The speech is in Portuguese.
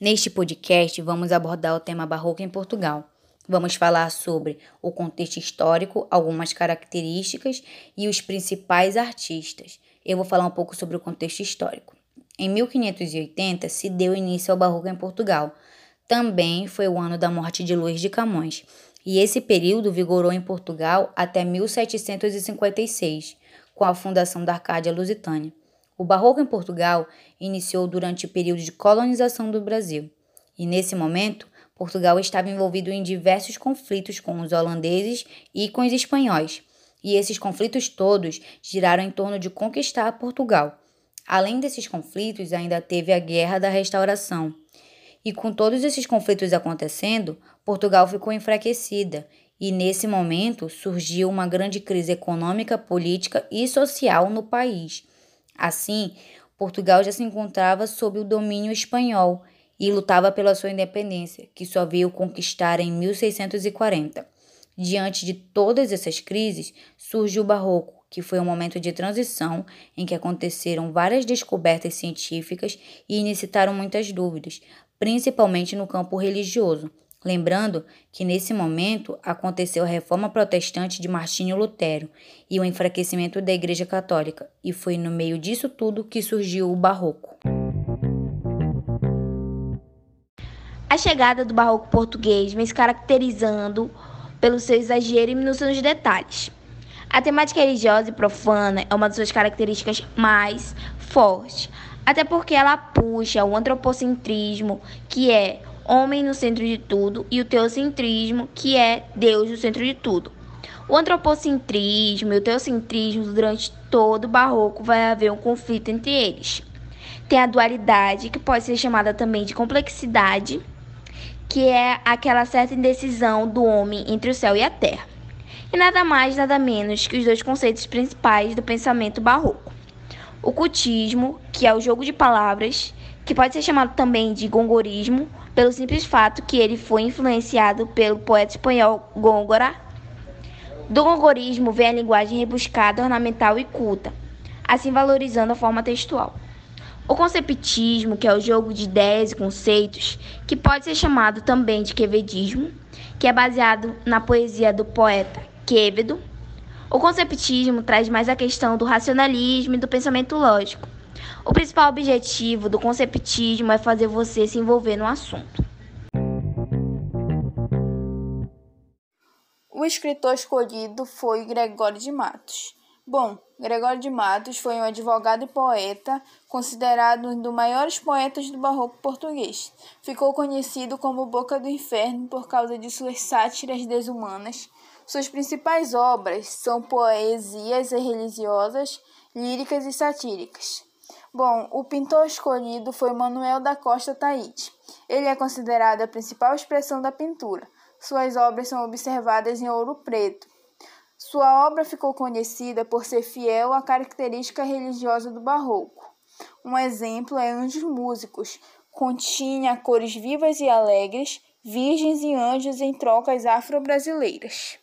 Neste podcast, vamos abordar o tema barroco em Portugal. Vamos falar sobre o contexto histórico, algumas características e os principais artistas. Eu vou falar um pouco sobre o contexto histórico. Em 1580 se deu início ao barroco em Portugal. Também foi o ano da morte de Luís de Camões, e esse período vigorou em Portugal até 1756, com a fundação da Arcádia Lusitânia. O Barroco em Portugal iniciou durante o período de colonização do Brasil, e nesse momento, Portugal estava envolvido em diversos conflitos com os holandeses e com os espanhóis, e esses conflitos todos giraram em torno de conquistar Portugal. Além desses conflitos, ainda teve a Guerra da Restauração. E com todos esses conflitos acontecendo, Portugal ficou enfraquecida, e nesse momento surgiu uma grande crise econômica, política e social no país. Assim, Portugal já se encontrava sob o domínio espanhol e lutava pela sua independência, que só veio conquistar em 1640. Diante de todas essas crises, surge o Barroco, que foi um momento de transição em que aconteceram várias descobertas científicas e incitaram muitas dúvidas, principalmente no campo religioso, Lembrando que nesse momento aconteceu a reforma protestante de Martinho Lutero e o enfraquecimento da Igreja Católica, e foi no meio disso tudo que surgiu o Barroco. A chegada do Barroco português vem se caracterizando pelo seu exagero e minúcia nos detalhes. A temática religiosa e profana é uma de suas características mais fortes, até porque ela puxa o antropocentrismo, que é homem no centro de tudo, e o teocentrismo, que é Deus no centro de tudo. O antropocentrismo e o teocentrismo, durante todo o barroco, vai haver um conflito entre eles. Tem a dualidade, que pode ser chamada também de complexidade, que é aquela certa indecisão do homem entre o céu e a terra. E nada mais, nada menos que os dois conceitos principais do pensamento barroco. O cultismo, que é o jogo de palavras, que pode ser chamado também de gongorismo, pelo simples fato que ele foi influenciado pelo poeta espanhol Góngora. Do gongorismo vem a linguagem rebuscada, ornamental e culta, assim valorizando a forma textual. O conceptismo, que é o jogo de ideias e conceitos, que pode ser chamado também de quevedismo, que é baseado na poesia do poeta Quevedo. O conceptismo traz mais a questão do racionalismo e do pensamento lógico, o principal objetivo do conceptismo é fazer você se envolver no assunto. O escritor escolhido foi Gregório de Matos. Bom, Gregório de Matos foi um advogado e poeta, considerado um dos maiores poetas do barroco português. Ficou conhecido como Boca do Inferno por causa de suas sátiras desumanas. Suas principais obras são poesias religiosas, líricas e satíricas. Bom, o pintor escolhido foi Manuel da Costa Taite. Ele é considerado a principal expressão da pintura. Suas obras são observadas em ouro preto. Sua obra ficou conhecida por ser fiel à característica religiosa do barroco. Um exemplo é Anjos Músicos, continha cores vivas e alegres, virgens e anjos em trocas afro-brasileiras.